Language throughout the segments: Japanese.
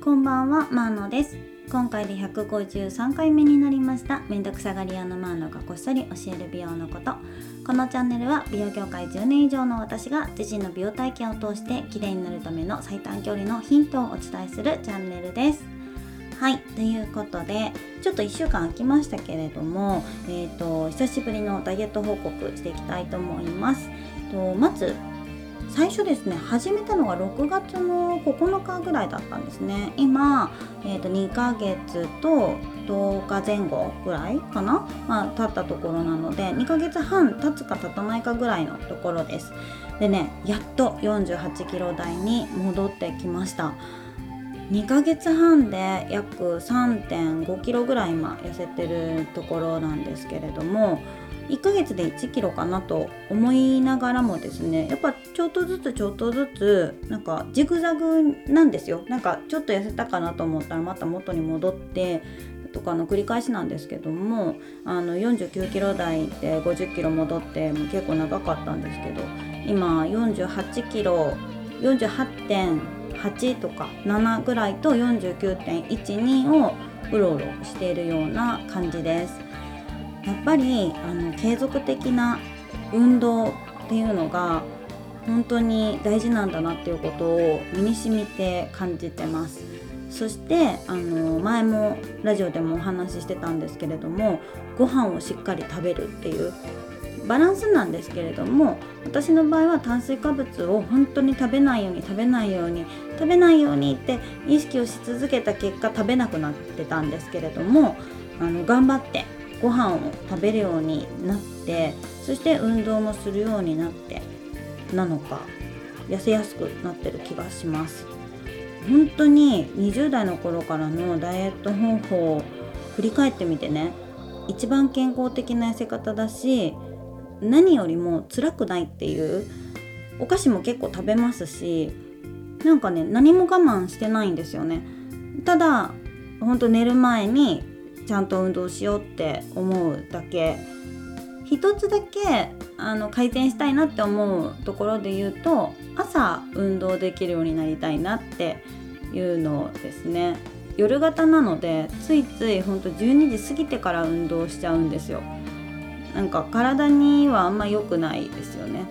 こんばんは、マーノです。今回で153回目になりました。めんどくさがり屋のマーノがこっそり教える美容のこと。このチャンネルは美容業界10年以上の私が自身の美容体験を通して綺麗になるための最短距離のヒントをお伝えするチャンネルです。はいということでちょっと1週間空きましたけれども、えーと、久しぶりのダイエット報告していきたいと思います。とまず最初ですね始めたのが6月の9日ぐらいだったんですね。今、えー、と2ヶ月と10日前後ぐらいかな、まあ、経ったところなので2ヶ月半経つか経たないかぐらいのところです。でねやっと48キロ台に戻ってきました。2ヶ月半で約3.5キロぐらい今痩せてるところなんですけれども1ヶ月で1キロかなと思いながらもですねやっぱちょっとずつちょっとずつなんかジグザグなんですよなんかちょっと痩せたかなと思ったらまた元に戻ってとかの繰り返しなんですけどもあの49キロ台で50キロ戻って結構長かったんですけど今48キロ48.8とか7ぐらいと49.12をうろうろしているような感じです。やっぱりあの継続的な運動っていうのが本当に大事なんだなっていうことを身に染みて感じてます。そしてあの前もラジオでもお話ししてたんですけれどもご飯をしっかり食べるっていうバランスなんですけれども私の場合は炭水化物を本当に食べないように食べないように食べないようにって意識をし続けた結果食べなくなってたんですけれどもあの頑張ってご飯を食べるようになってそして運動もするようになってなのか痩せやすくなってる気がします。本当に20代の頃からのダイエット方法を振り返ってみてね一番健康的な痩せ方だし何よりも辛くないっていうお菓子も結構食べますしなんかね何も我慢してないんですよね。ただほんと寝る前にちゃんと運動しようって思うだけ。一つだけあの改善したいなって思うところで言うと朝運動できるようになりたいなっていうのですね。夜型なのでついついほんと12時過ぎてから運動しちゃうんですよ。なんか体にはあんま良くないですよね。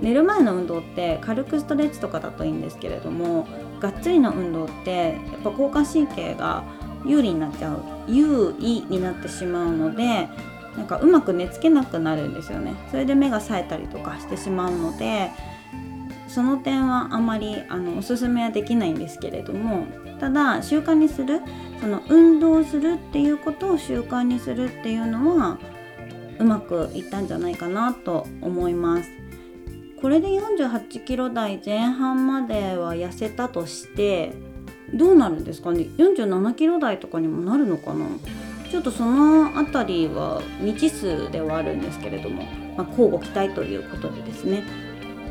寝る前の運動って軽くストレッチとかだといいんですけれどもがっつりの運動ってやっぱ交感神経が有利になっちゃう。優位になってしまうのでなんかうまく寝つけなくなるんですよね。それで目が冴えたりとかしてしまうのでその点はあまりあのおすすめはできないんですけれどもただ習慣にするその運動するっていうことを習慣にするっていうのはうまくいったんじゃないかなと思います。これで48キロ台前半までは痩せたとしてどうなるんですかね？47キロ台とかにもなるのかな？ちょっとその辺りは未知数ではあるんですけれども、まあ、交互期待ということでですね。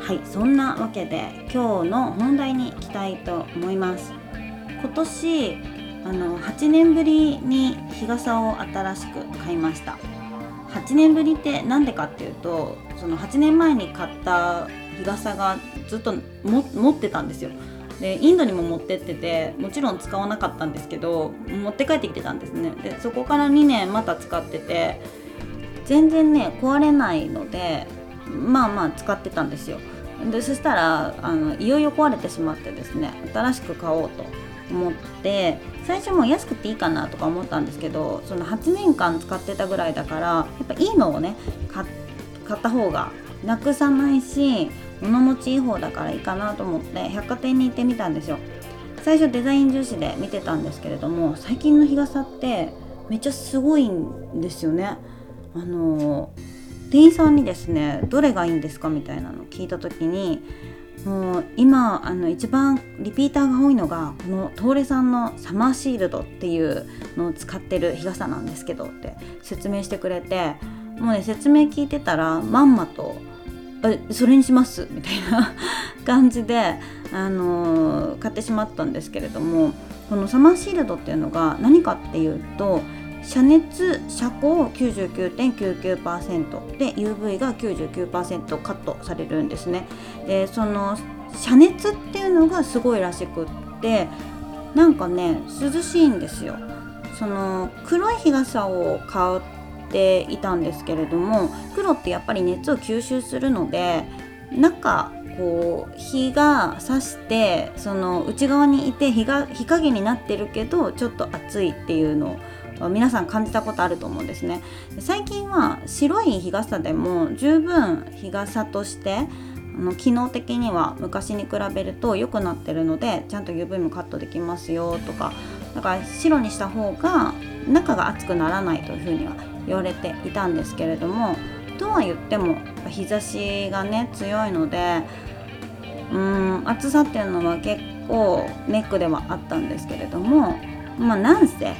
はいそんなわけで今日の本題に行きたいと思います。今年あの8年ぶりに日傘を新しく買いました。8年ぶりって何でかっていうとその8年前に買った日傘がずっと持ってたんですよ。でインドにも持ってっててもちろん使わなかったんですけど持って帰ってきてたんですね。でそこから2年また使ってて全然ね壊れないのでまあまあ使ってたんですよ。でそしたらあのいよいよ壊れてしまってですね新しく買おうと思って最初も安くていいかなとか思ったんですけどその8年間使ってたぐらいだからやっぱいいのをね買った方がなくさないし物持ちいい方だからいいかなと思って百貨店に行ってみたんですよ。最初デザイン重視で見てたんですけれども最近の日傘ってめっちゃすごいんですよね。あの店員さんにですねどれがいいんですか？みたいなの聞いた時にもう今あの一番リピーターが多いのがこの東レさんのサマーシールドっていうのを使ってる日傘なんですけどって説明してくれてもうね説明聞いてたらまんまとそれにしますみたいな 感じで、あのー、買ってしまったんですけれどもこのサマーシールドっていうのが何かっていうと遮熱遮光99.99%で UV が99%カットされるんですね。でその遮熱っていうのがすごいらしくってなんかね涼しいんですよその黒い日傘を買ていたんですけれども黒ってやっぱり熱を吸収するので中こう日が差してその内側にいて日が日陰になってるけどちょっと暑いっていうのを皆さん感じたことあると思うんですね。最近は白い日傘でも十分日傘としてあの機能的には昔に比べると良くなってるのでちゃんと UV もカットできますよとかだから白にした方が中が熱くならないというふうには言われていたんですけれどもとは言っても日差しがね強いのでうん暑さっていうのは結構ネックではあったんですけれどもまあなんせ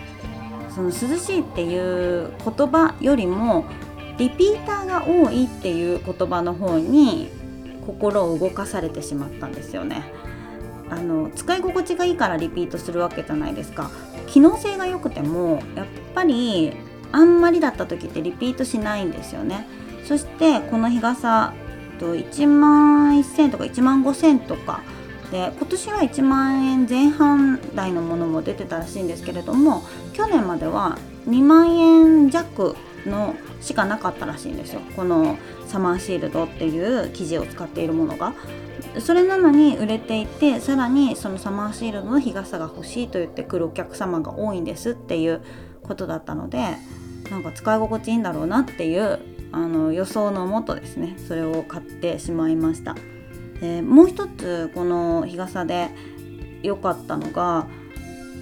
その涼しいっていう言葉よりもリピーターが多いっていう言葉の方に心を動かされてしまったんですよね。あの使い心地がいいからリピートするわけじゃないですか機能性が良くてもやっぱりあんまりだった時ってリピートしないんですよね。そしてこの日傘と1万1000とか1万5000とかで今年は1万円前半台のものも出てたらしいんですけれども去年までは2万円弱のしかなかったらしいんですよ。このサマーシールドっていう生地を使っているものが。それなのに売れていてさらにそのサマーシールドの日傘が欲しいと言ってくるお客様が多いんですっていうことだったのでなんか使い心地いいんだろうなっていうあの予想のもとですねそれを買ってしまいました、えー、もう一つこの日傘で良かったのが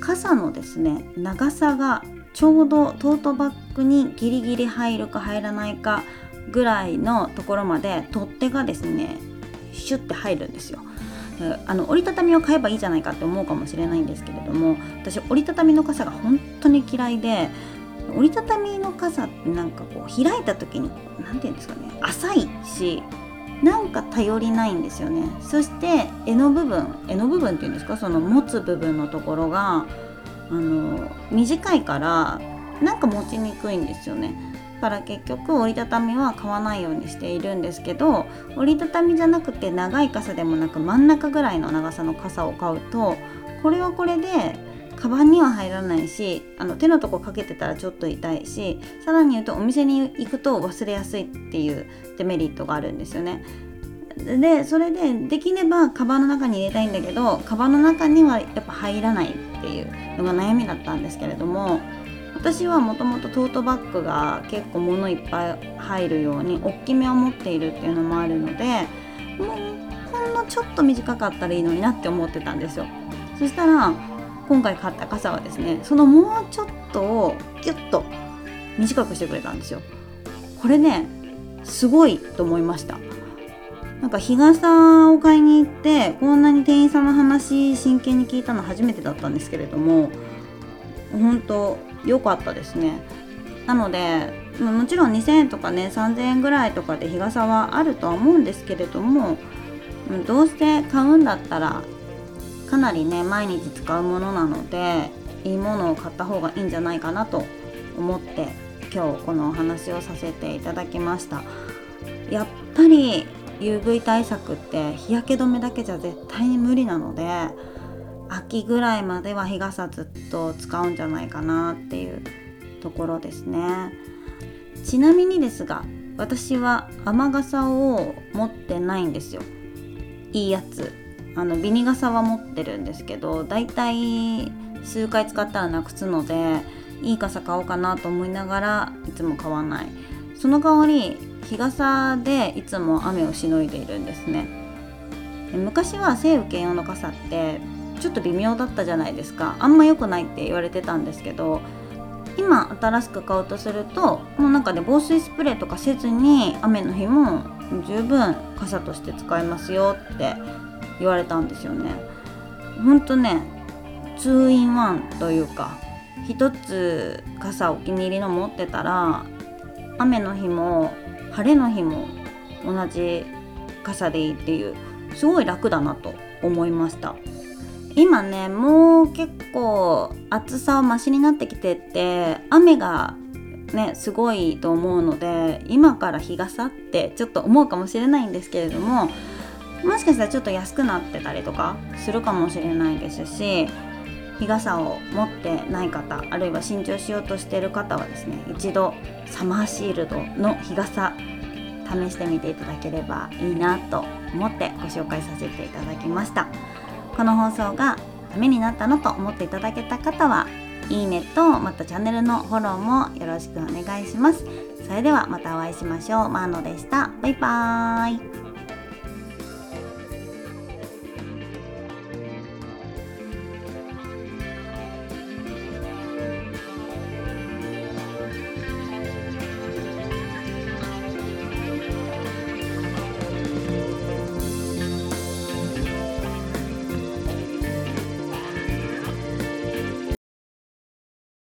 傘のですね長さがちょうどトートバッグにギリギリ入るか入らないかぐらいのところまで取っ手がですねシュッて入るんですよ。あの折りたたみを買えばいいじゃないかって思うかもしれないんですけれども私折りたたみの傘が本当に嫌いで折りたたみの傘ってなんかこう開いた時に何て言うんですかね浅いしなんか頼りないんですよね。そして柄の部分柄の部分っていうんですかその持つ部分のところがあの短いからなんか持ちにくいんですよね。だから結局折りたたみは買わないようにしているんですけど折りたたみじゃなくて長い傘でもなく真ん中ぐらいの長さの傘を買うとこれはこれでカバンには入らないしあの手のとこかけてたらちょっと痛いしさらに言うとお店に行くと忘れやすいっていうデメリットがあるんですよね。でそれでできればカバンの中に入れたいんだけどカバンの中にはやっぱ入らないっていうのが悩みだったんですけれども私はもともとトートバッグが結構物いっぱい入るように大きめを持っているっていうのもあるのでもうほんのちょっと短かったらいいのになって思ってたんですよそしたら今回買った傘はですねそのもうちょっとをギュッと短くしてくれたんですよ。これねすごいと思いました。なんか日傘を買いに行ってこんなに店員さんの話真剣に聞いたの初めてだったんですけれども本当良かったですね。なのでもちろん2000円とかね3000円ぐらいとかで日傘はあるとは思うんですけれどもどうせ買うんだったらかなりね毎日使うものなのでいいものを買った方がいいんじゃないかなと思って今日このお話をさせていただきました。やっぱり UV 対策って日焼け止めだけじゃ絶対に無理なので秋ぐらいまでは日傘ずっと使うんじゃないかなっていうところですね。ちなみにですが私は雨傘を持ってないんですよ。いいやつ。あのビニ傘は持ってるんですけどだいたい数回使ったらなくすのでいい傘買おうかなと思いながらいつも買わない。その代わり日傘でいつも雨をしのいでいるんですね。昔は晴雨兼用の傘ってちょっと微妙だったじゃないですか。あんま良くないって言われてたんですけど今新しく買おうとするともうなんかね防水スプレーとかせずに雨の日も十分傘として使えますよって言われたんですよね。ほんとね 2in1 というか一つ傘お気に入りの持ってたら雨の日も晴れの日も同じ傘でいいっていうすごい楽だなと思いました今ねもう結構暑さはマシになってきてって雨がねすごいと思うので今から日傘ってちょっと思うかもしれないんですけれどももしかしたらちょっと安くなってたりとかするかもしれないですし日傘を持ってない方あるいは新調しようとしてる方はですね一度サマーシールドの日傘試してみていただければいいなと思ってご紹介させていただきました。この放送がためになったのと思っていただけた方はいいねとまたチャンネルのフォローもよろしくお願いします。それではまたお会いしましょう。マーノでした。バイバーイ。